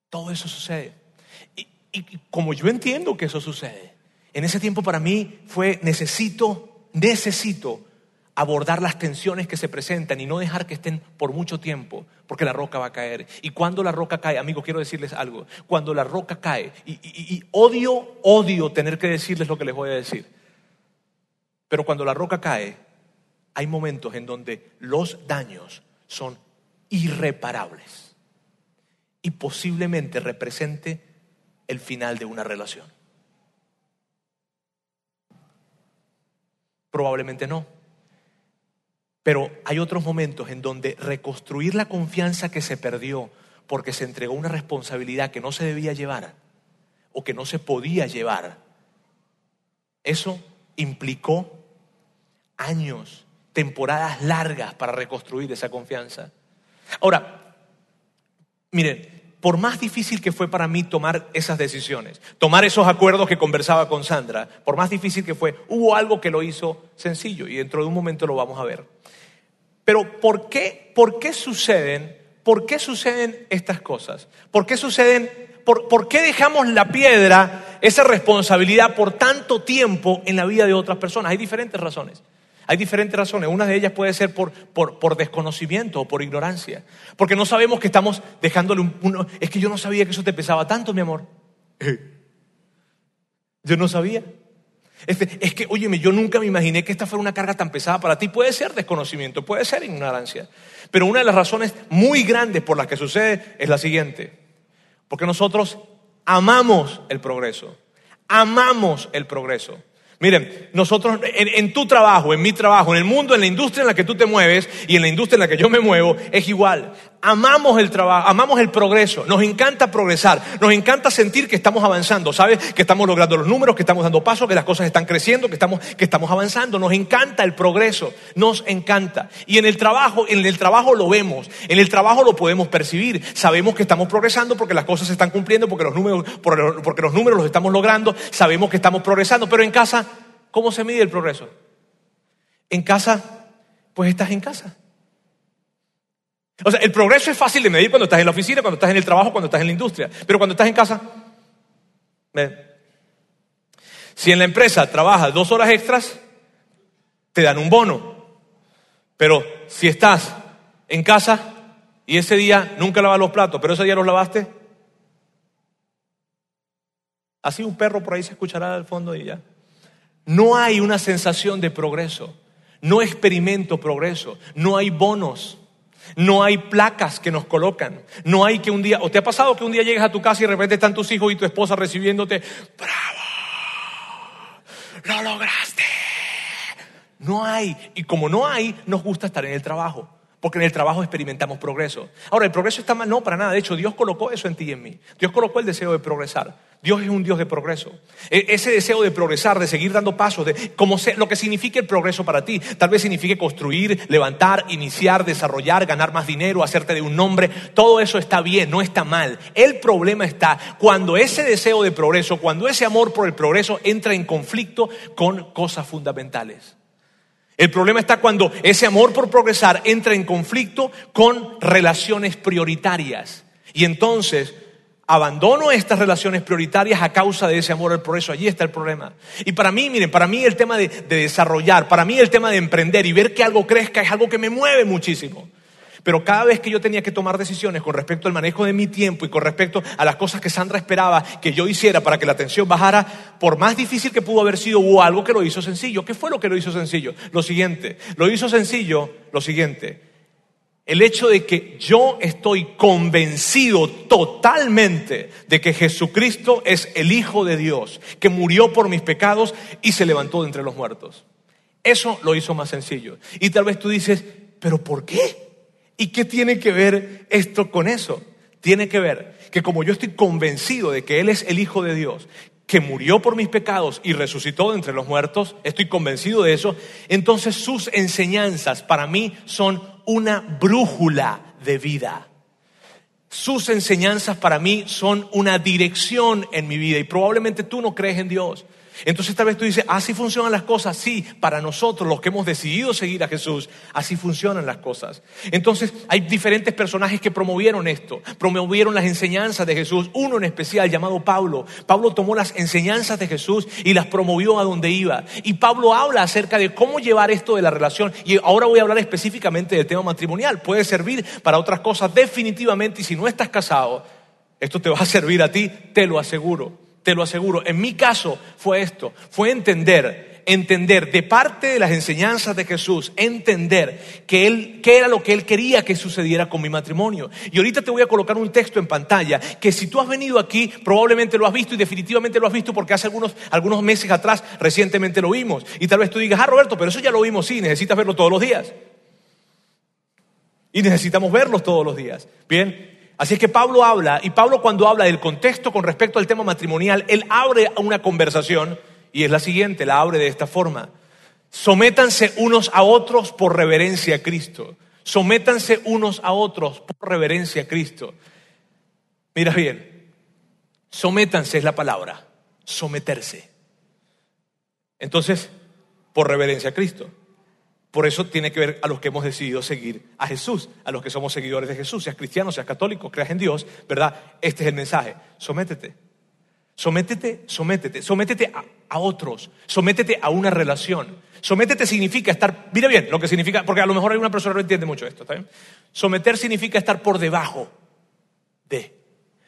Todo eso sucede. Y, como yo entiendo que eso sucede, en ese tiempo para mí fue necesito, necesito abordar las tensiones que se presentan y no dejar que estén por mucho tiempo, porque la roca va a caer. Y cuando la roca cae, amigos, quiero decirles algo, cuando la roca cae, y odio, odio tener que decirles lo que les voy a decir, pero cuando la roca cae, hay momentos en donde los daños son irreparables y posiblemente represente el final de una relación. Probablemente no. Pero hay otros momentos en donde reconstruir la confianza que se perdió porque se entregó una responsabilidad que no se debía llevar o que no se podía llevar, eso implicó años, temporadas largas para reconstruir esa confianza. Ahora, miren, por más difícil que fue para mí tomar esas decisiones, tomar esos acuerdos que conversaba con Sandra, por más difícil que fue, hubo algo que lo hizo sencillo y dentro de un momento lo vamos a ver. Pero ¿por qué, por qué suceden, por qué suceden estas cosas? ¿Por qué suceden, por, por qué dejamos la piedra, esa responsabilidad por tanto tiempo en la vida de otras personas? Hay diferentes razones. Hay diferentes razones. Una de ellas puede ser por, por, por desconocimiento o por ignorancia. Porque no sabemos que estamos dejándole un, uno- Es que yo no sabía que eso te pesaba tanto, mi amor. Yo no sabía. Este, es que, óyeme, yo nunca me imaginé que esta fuera una carga tan pesada para ti. Puede ser desconocimiento, puede ser ignorancia. Pero una de las razones muy grandes por las que sucede es la siguiente. Porque nosotros amamos el progreso. Amamos el progreso. Miren, nosotros en, en tu trabajo, en mi trabajo, en el mundo, en la industria en la que tú te mueves y en la industria en la que yo me muevo, es igual. Amamos el trabajo, amamos el progreso, nos encanta progresar, nos encanta sentir que estamos avanzando, ¿sabes? Que estamos logrando los números, que estamos dando pasos, que las cosas están creciendo, que estamos, que estamos avanzando. Nos encanta el progreso, nos encanta. Y en el trabajo, en el trabajo lo vemos, en el trabajo lo podemos percibir. Sabemos que estamos progresando porque las cosas se están cumpliendo, porque los números, por- porque los números los estamos logrando, sabemos que estamos progresando, pero en casa, ¿cómo se mide el progreso? En casa, pues estás en casa. O sea, el progreso es fácil de medir cuando estás en la oficina, cuando estás en el trabajo, cuando estás en la industria. Pero cuando estás en casa. Si en la empresa trabajas dos horas extras, te dan un bono. Pero si estás en casa y ese día nunca lavas los platos, pero ese día los lavaste, así un perro por ahí se escuchará al fondo y ya. No hay una sensación de progreso, no experimento progreso, no hay bonos, no hay placas que nos colocan, no hay que un día, o te ha pasado que un día llegas a tu casa y de repente están tus hijos y tu esposa recibiéndote, bravo, lo lograste. No hay, y como no hay, nos gusta estar en el trabajo. Porque en el trabajo experimentamos progreso. Ahora, el progreso está mal, no, para nada. De hecho, Dios colocó eso en ti y en mí. Dios colocó el deseo de progresar. Dios es un Dios de progreso. E- ese deseo de progresar, de seguir dando pasos, de como lo que signifique el progreso para ti. Tal vez signifique construir, levantar, iniciar, desarrollar, ganar más dinero, hacerte de un nombre. Todo eso está bien, no está mal. El problema está cuando ese deseo de progreso, cuando ese amor por el progreso entra en conflicto con cosas fundamentales. El problema está cuando ese amor por progresar entra en conflicto con relaciones prioritarias. Y entonces abandono estas relaciones prioritarias a causa de ese amor al progreso. Allí está el problema. Y para mí, miren, para mí el tema de, de desarrollar, para mí el tema de emprender y ver que algo crezca es algo que me mueve muchísimo. Pero cada vez que yo tenía que tomar decisiones con respecto al manejo de mi tiempo y con respecto a las cosas que Sandra esperaba que yo hiciera para que la atención bajara, por más difícil que pudo haber sido, hubo algo que lo hizo sencillo. ¿Qué fue lo que lo hizo sencillo? Lo siguiente, lo hizo sencillo lo siguiente. El hecho de que yo estoy convencido totalmente de que Jesucristo es el Hijo de Dios, que murió por mis pecados y se levantó de entre los muertos. Eso lo hizo más sencillo. Y tal vez tú dices, pero ¿por qué? ¿Y qué tiene que ver esto con eso? Tiene que ver que como yo estoy convencido de que Él es el Hijo de Dios, que murió por mis pecados y resucitó de entre los muertos, estoy convencido de eso, entonces sus enseñanzas para mí son una brújula de vida. Sus enseñanzas para mí son una dirección en mi vida y probablemente tú no crees en Dios. Entonces tal vez tú dices, así funcionan las cosas. Sí, para nosotros, los que hemos decidido seguir a Jesús, así funcionan las cosas. Entonces hay diferentes personajes que promovieron esto, promovieron las enseñanzas de Jesús. Uno en especial llamado Pablo. Pablo tomó las enseñanzas de Jesús y las promovió a donde iba. Y Pablo habla acerca de cómo llevar esto de la relación. Y ahora voy a hablar específicamente del tema matrimonial. Puede servir para otras cosas definitivamente y si no estás casado, esto te va a servir a ti, te lo aseguro. Te lo aseguro. En mi caso fue esto, fue entender, entender de parte de las enseñanzas de Jesús, entender que él, qué era lo que él quería que sucediera con mi matrimonio. Y ahorita te voy a colocar un texto en pantalla que si tú has venido aquí, probablemente lo has visto y definitivamente lo has visto porque hace algunos, algunos meses atrás recientemente lo vimos. Y tal vez tú digas, ah, Roberto, pero eso ya lo vimos, sí, necesitas verlo todos los días. Y necesitamos verlos todos los días. Bien, Así es que Pablo habla, y Pablo cuando habla del contexto con respecto al tema matrimonial, él abre una conversación y es la siguiente, la abre de esta forma. Sométanse unos a otros por reverencia a Cristo. Sométanse unos a otros por reverencia a Cristo. Mira bien, sométanse es la palabra, someterse. Entonces, por reverencia a Cristo. Por eso tiene que ver a los que hemos decidido seguir a Jesús, a los que somos seguidores de Jesús, seas cristiano, seas católico, creas en Dios, ¿verdad? Este es el mensaje. Sométete. Sométete, sométete, sométete a, a otros, sométete a una relación. Sométete significa estar, mira bien lo que significa, porque a lo mejor hay una persona que no entiende mucho esto, ¿está? Someter significa estar por debajo de.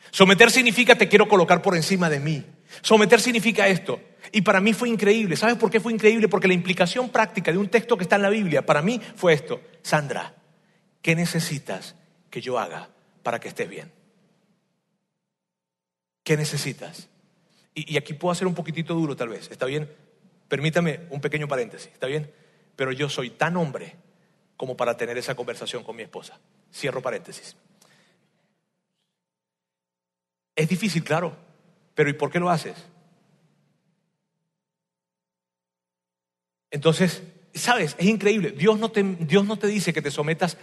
Someter significa te quiero colocar por encima de mí. Someter significa esto. Y para mí fue increíble. ¿Sabes por qué fue increíble? Porque la implicación práctica de un texto que está en la Biblia para mí fue esto. Sandra, ¿qué necesitas que yo haga para que estés bien? ¿Qué necesitas? Y, aquí puedo hacer un poquitito duro tal vez. ¿Está bien? Permítame un pequeño paréntesis. ¿Está bien? Pero yo soy tan hombre como para tener esa conversación con mi esposa. Cierro paréntesis. Es difícil, claro. Pero ¿y por qué lo haces? Entonces, ¿sabes? Es increíble. Dios no, te, Dios no te dice que te sometas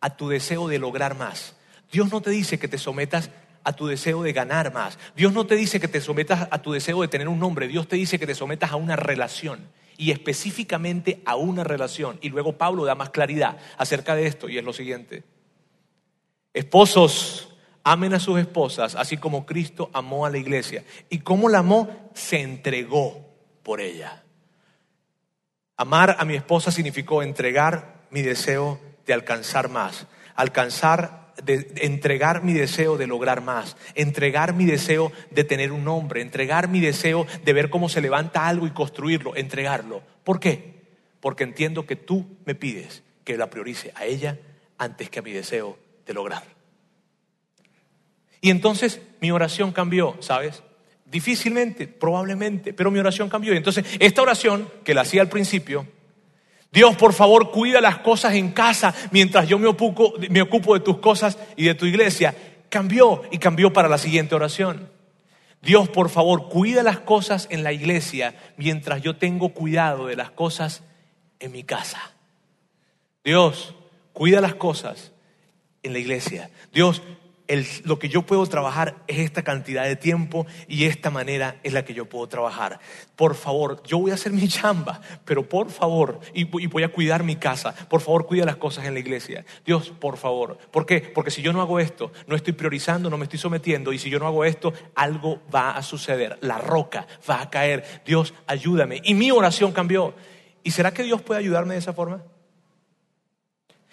a tu deseo de lograr más. Dios no te dice que te sometas a tu deseo de ganar más. Dios no te dice que te sometas a tu deseo de tener un nombre. Dios te dice que te sometas a una relación. Y específicamente a una relación. Y luego Pablo da más claridad acerca de esto. Y es lo siguiente. Esposos, amen a sus esposas, así como Cristo amó a la iglesia. ¿Y cómo la amó? Se entregó por ella. Amar a mi esposa significó entregar mi deseo de alcanzar más, alcanzar, de, de entregar mi deseo de lograr más, entregar mi deseo de tener un nombre, entregar mi deseo de ver cómo se levanta algo y construirlo, entregarlo. ¿Por qué? Porque entiendo que tú me pides que la priorice a ella antes que a mi deseo de lograr. Y entonces mi oración cambió, ¿sabes? Difícilmente, probablemente, pero mi oración cambió. Y entonces, esta oración que la hacía al principio, Dios, por favor, cuida las cosas en casa mientras yo me ocupo, me ocupo de tus cosas y de tu iglesia, cambió y cambió para la siguiente oración. Dios, por favor, cuida las cosas en la iglesia mientras yo tengo cuidado de las cosas en mi casa. Dios, cuida las cosas en la iglesia. Dios, lo que yo puedo trabajar es esta cantidad de tiempo y esta manera es la que yo puedo trabajar. Por favor, yo voy a hacer mi chamba, pero por favor, y, y, voy a cuidar mi casa, por favor, cuida las cosas en la iglesia. Dios, por favor. ¿Por qué? Porque si yo no hago esto, no estoy priorizando, no me estoy sometiendo, y si yo no hago esto, algo va a suceder. La roca va a caer. Dios, ayúdame. Y mi oración cambió. ¿Y será que Dios puede ayudarme de esa forma?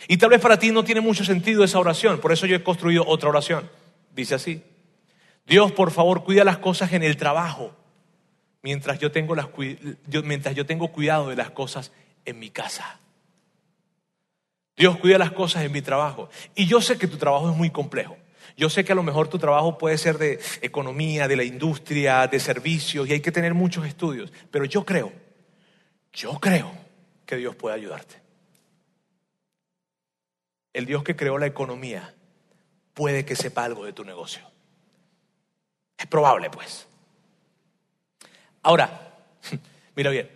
Y tal vez para ti no tiene mucho sentido esa oración, por eso yo he construido otra oración. Dice así, Dios por favor cuida las cosas en el trabajo, mientras yo tengo, las, mientras yo tengo cuidado de las cosas en mi casa. Dios cuida las cosas en mi trabajo. Y yo sé que tu trabajo es muy complejo. Yo sé que a lo mejor tu trabajo puede ser de economía, de la industria, de servicios, y hay que tener muchos estudios. Pero yo creo, yo creo que Dios puede ayudarte el Dios que creó la economía puede que sepa algo de tu negocio. Es probable, pues. Ahora, <laughs> mira bien.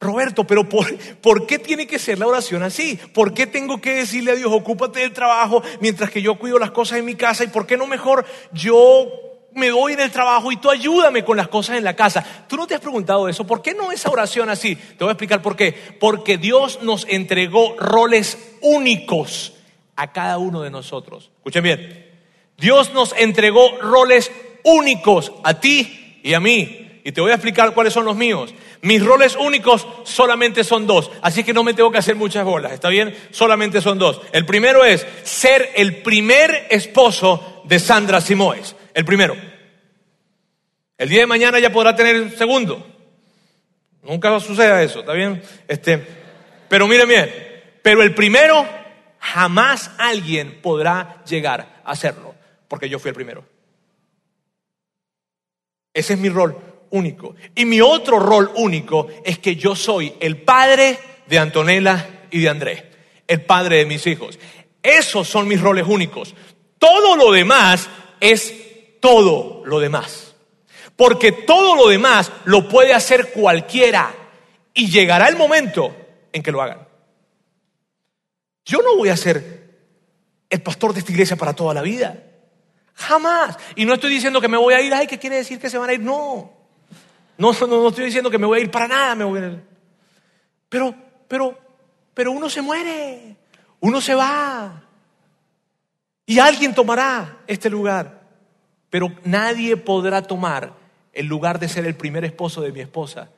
Roberto, pero por, qué tiene que ser la oración así? ¿Por qué tengo que decirle a Dios, ocúpate del trabajo mientras que yo cuido las cosas en mi casa? ¿Y por qué no mejor yo me doy en el trabajo y tú ayúdame con las cosas en la casa? ¿Tú no te has preguntado eso? ¿Por qué no esa oración así? Te voy a explicar por qué. Porque Dios nos entregó roles únicos a cada uno de nosotros. Escuchen bien. Dios nos entregó roles únicos a ti y a mí. Y te voy a explicar cuáles son los míos. Mis roles únicos solamente son dos. Así que no me tengo que hacer muchas bolas. ¿Está bien? Solamente son dos. El primero es ser el primer esposo de Sandra Simoes. El primero. El día de mañana ya podrá tener el segundo. Nunca suceda eso, ¿está bien? Este, pero miren bien, pero el primero jamás alguien podrá llegar a hacerlo, porque yo fui el primero. Ese es mi rol único. Y mi otro rol único es que yo soy el padre de Antonella y de Andrés, el padre de mis hijos. Esos son mis roles únicos. Todo lo demás es todo lo demás. Porque todo lo demás lo puede hacer cualquiera y llegará el momento en que lo hagan. Yo no voy a ser el pastor de esta iglesia para toda la vida. Jamás. Y no estoy diciendo que me voy a ir, ay, ¿qué quiere decir que se van a ir? No. No, no, no estoy diciendo que me voy a ir para nada, me voy. Pero, pero, pero uno se muere, uno se va. Y alguien tomará este lugar. Pero nadie podrá tomar el lugar de ser el primer esposo de mi esposa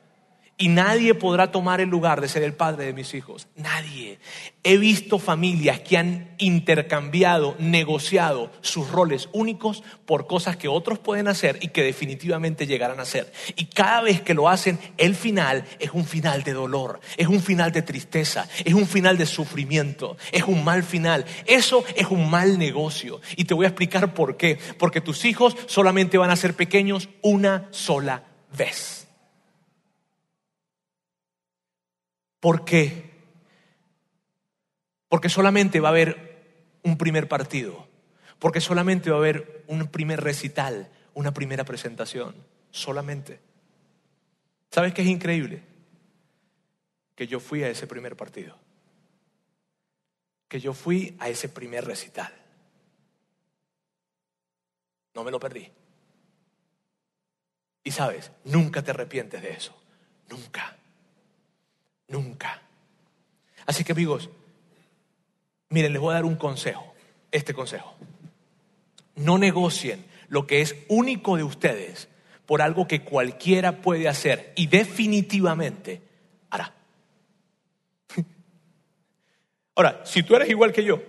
y nadie podrá tomar el lugar de ser el padre de mis hijos. Nadie. He visto familias que han intercambiado, negociado sus roles únicos por cosas que otros pueden hacer y que definitivamente llegarán a hacer. Y cada vez que lo hacen, el final es un final de dolor, es un final de tristeza, es un final de sufrimiento, es un mal final. Eso es un mal negocio. Y te voy a explicar por qué. Porque tus hijos solamente van a ser pequeños una sola vez. ¿Por qué? Porque solamente va a haber un primer partido, porque solamente va a haber un primer recital, una primera presentación, solamente. ¿Sabes qué es increíble? Que yo fui a ese primer partido, que yo fui a ese primer recital. No me lo perdí. Y sabes, nunca te arrepientes de eso, nunca. Nunca. Así que amigos, miren, les voy a dar un consejo, este consejo. No negocien lo que es único de ustedes por algo que cualquiera puede hacer y definitivamente hará. <laughs> Ahora, si tú eres igual que yo,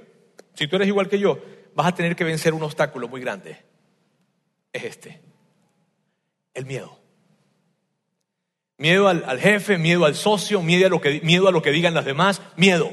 si tú eres igual que yo, vas a tener que vencer un obstáculo muy grande. Es este, el miedo. Miedo al, jefe, miedo al socio, miedo a, lo que, miedo a lo que digan las demás, miedo.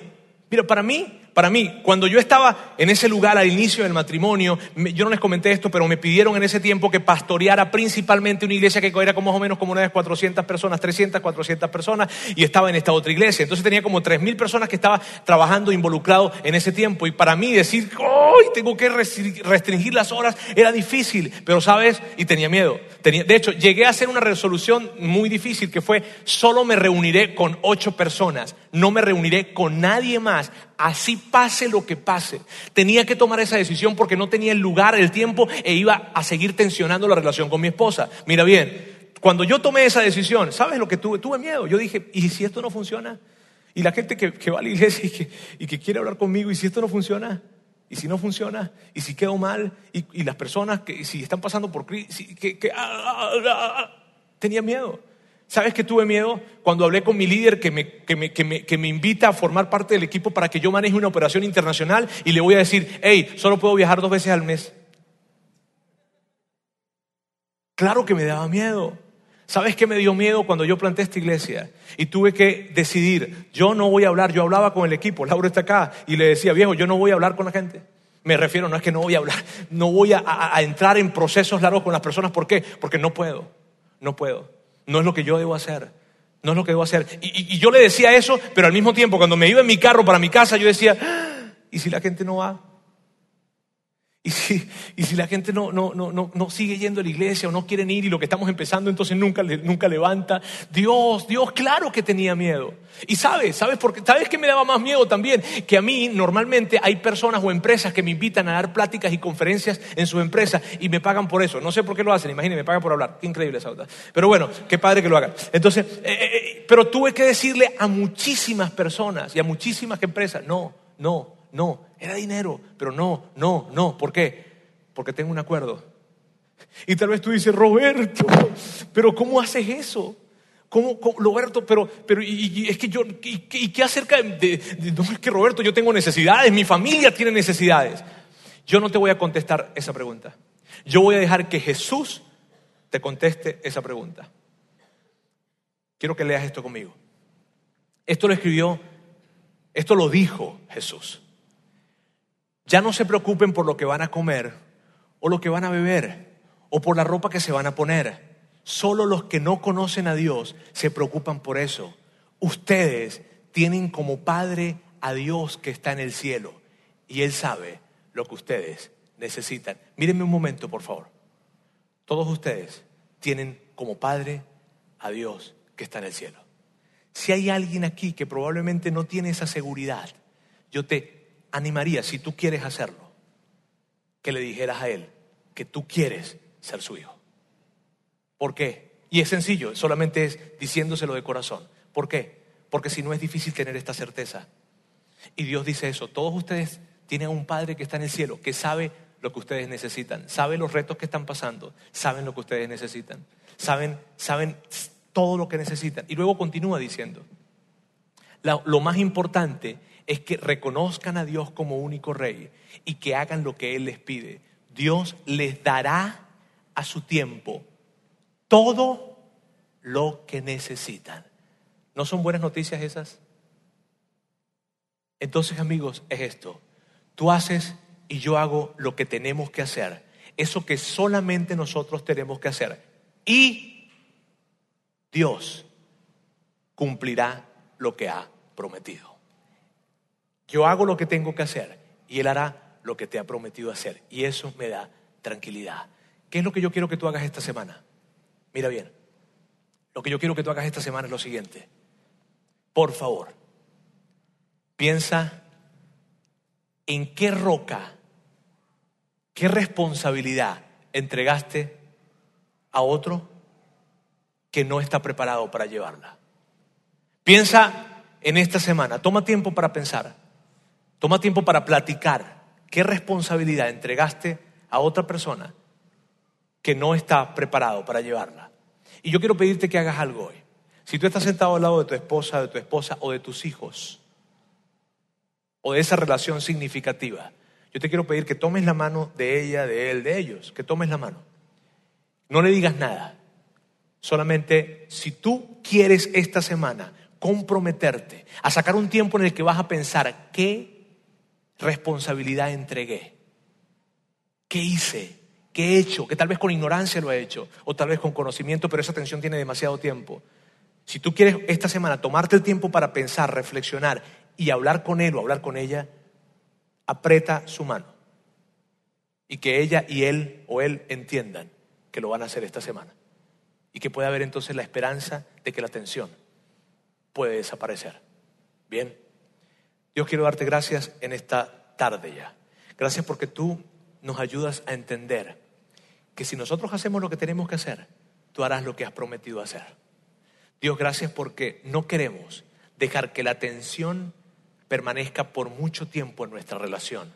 Mira, para mí, Para mí, cuando yo estaba en ese lugar al inicio del matrimonio, yo no les comenté esto, pero me pidieron en ese tiempo que pastoreara principalmente una iglesia que era como más o menos como unas 400 personas, 300, 400 personas, y estaba en esta otra iglesia. Entonces tenía como 3.000 personas que estaba trabajando involucrado en ese tiempo. Y para mí decir, ¡ay! Tengo que restri- restringir las horas, era difícil, pero sabes, y tenía miedo. Tenía- de hecho, llegué a hacer una resolución muy difícil que fue, solo me reuniré con ocho personas, no me reuniré con nadie más, así pase lo que pase. Tenía que tomar esa decisión porque no tenía el lugar, el tiempo e iba a seguir tensionando la relación con mi esposa. Mira bien, cuando yo tomé esa decisión, ¿sabes lo que tuve? Tuve miedo. Yo dije, ¿y si esto no funciona? Y la gente que, va a la iglesia y que, que quiere hablar conmigo, ¿y si esto no funciona? ¿Y si no funciona? ¿Y si quedo mal? ¿Y, las personas que si están pasando por crisis? Que, que- ah, ah, ah. tenía miedo. ¿Sabes que tuve miedo? Cuando hablé con mi líder que me, que, me, que, me, que me invita a formar parte del equipo para que yo maneje una operación internacional y le voy a decir, hey, solo puedo viajar dos veces al mes. Claro que me daba miedo. ¿Sabes qué me dio miedo cuando yo planté esta iglesia? Y tuve que decidir, yo no voy a hablar, yo hablaba con el equipo, Laura está acá, y le decía, viejo, yo no voy a hablar con la gente. Me refiero, no es que no voy a hablar, <laughs> no voy a, a- a entrar en procesos largos con las personas. ¿Por qué? Porque no puedo, no puedo. No es lo que yo debo hacer, no es lo que debo hacer. Y, y- yo le decía eso, pero al mismo tiempo, cuando me iba en mi carro para mi casa, yo decía, "Ah, ¿y si la gente no va? Y si, y si la gente no, no, no, no, sigue yendo a la iglesia o no quieren ir y lo que estamos empezando entonces nunca, nunca levanta. Dios, Dios, claro que tenía miedo. Y sabes, ¿sabes por qué? ¿Sabes qué me daba más miedo también? Que a mí normalmente hay personas o empresas que me invitan a dar pláticas y conferencias en sus empresas y me pagan por eso. No sé por qué lo hacen, imagínense, me pagan por hablar. Qué increíble esa otra. Pero bueno, qué padre que lo hagan. Entonces, eh, eh, eh, pero tuve que decirle a muchísimas personas y a muchísimas empresas, no, no, no, era dinero, pero no, no, no. ¿Por qué? Porque tengo un acuerdo. Y tal vez tú dices, Roberto, pero ¿cómo haces eso? ¿Cómo, Roberto, pero, pero y, es que yo, y, qué- acerca de- No, es que Roberto, yo tengo necesidades, mi familia tiene necesidades. Yo no te voy a contestar esa pregunta. Yo voy a dejar que Jesús te conteste esa pregunta. Quiero que leas esto conmigo. Esto lo escribió, esto lo dijo Jesús. Ya no se preocupen por lo que van a comer o lo que van a beber o por la ropa que se van a poner. Solo los que no conocen a Dios se preocupan por eso. Ustedes tienen como Padre a Dios que está en el cielo y Él sabe lo que ustedes necesitan. Mírenme un momento, por favor. Todos ustedes tienen como Padre a Dios que está en el cielo. Si hay alguien aquí que probablemente no tiene esa seguridad, yo te animaría, si tú quieres hacerlo, que le dijeras a él que tú quieres ser su hijo. ¿Por qué? Y es sencillo, solamente es diciéndoselo de corazón. ¿Por qué? Porque si no es difícil tener esta certeza. Y Dios dice eso, todos ustedes tienen un Padre que está en el cielo, que sabe lo que ustedes necesitan, sabe los retos que están pasando, saben lo que ustedes necesitan, saben, saben todo lo que necesitan. Y luego continúa diciendo, la- lo más importante es que reconozcan a Dios como único rey y que hagan lo que Él les pide. Dios les dará a su tiempo todo lo que necesitan. ¿No son buenas noticias esas? Entonces, amigos, es esto. Tú haces y yo hago lo que tenemos que hacer. Eso que solamente nosotros tenemos que hacer. Y Dios cumplirá lo que ha prometido. Yo hago lo que tengo que hacer y Él hará lo que te ha prometido hacer. Y eso me da tranquilidad. ¿Qué es lo que yo quiero que tú hagas esta semana? Mira bien, lo que yo quiero que tú hagas esta semana es lo siguiente. Por favor, piensa en qué roca, qué responsabilidad entregaste a otro que no está preparado para llevarla. Piensa en esta semana, toma tiempo para pensar, toma tiempo para platicar qué responsabilidad entregaste a otra persona que no está preparado para llevarla. Y yo quiero pedirte que hagas algo hoy. Si tú estás sentado al lado de tu esposa, de tu esposa o de tus hijos, o de esa relación significativa, yo te quiero pedir que tomes la mano de ella, de él, de ellos, que tomes la mano. No le digas nada. Solamente si tú quieres esta semana comprometerte a sacar un tiempo en el que vas a pensar qué responsabilidad entregué? ¿Qué hice? ¿Qué he hecho? Que tal vez con ignorancia lo he hecho, o tal vez con conocimiento, pero esa atención tiene demasiado tiempo. Si tú quieres esta semana tomarte el tiempo para pensar, reflexionar y hablar con él o hablar con ella, aprieta su mano. Y que ella y él o él entiendan que lo van a hacer esta semana. Y que pueda haber entonces la esperanza de que la tensión puede desaparecer. Bien. Dios quiero darte gracias en esta tarde ya. Gracias porque tú nos ayudas a entender que si nosotros hacemos lo que tenemos que hacer, tú harás lo que has prometido hacer. Dios, gracias porque no queremos dejar que la tensión permanezca por mucho tiempo en nuestra relación.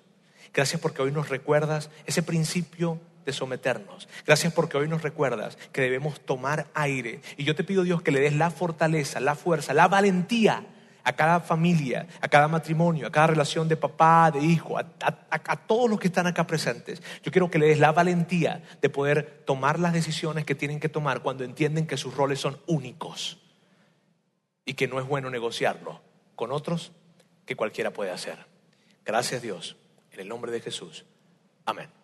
Gracias porque hoy nos recuerdas ese principio de someternos. Gracias porque hoy nos recuerdas que debemos tomar aire. Y yo te pido, Dios, que le des la fortaleza, la fuerza, la valentía a cada familia, a cada matrimonio, a cada relación de papá, de hijo, a, todos los que están acá presentes. Yo quiero que le des la valentía de poder tomar las decisiones que tienen que tomar cuando entienden que sus roles son únicos y que no es bueno negociarlo con otros que cualquiera puede hacer. Gracias Dios, en el nombre de Jesús. Amén.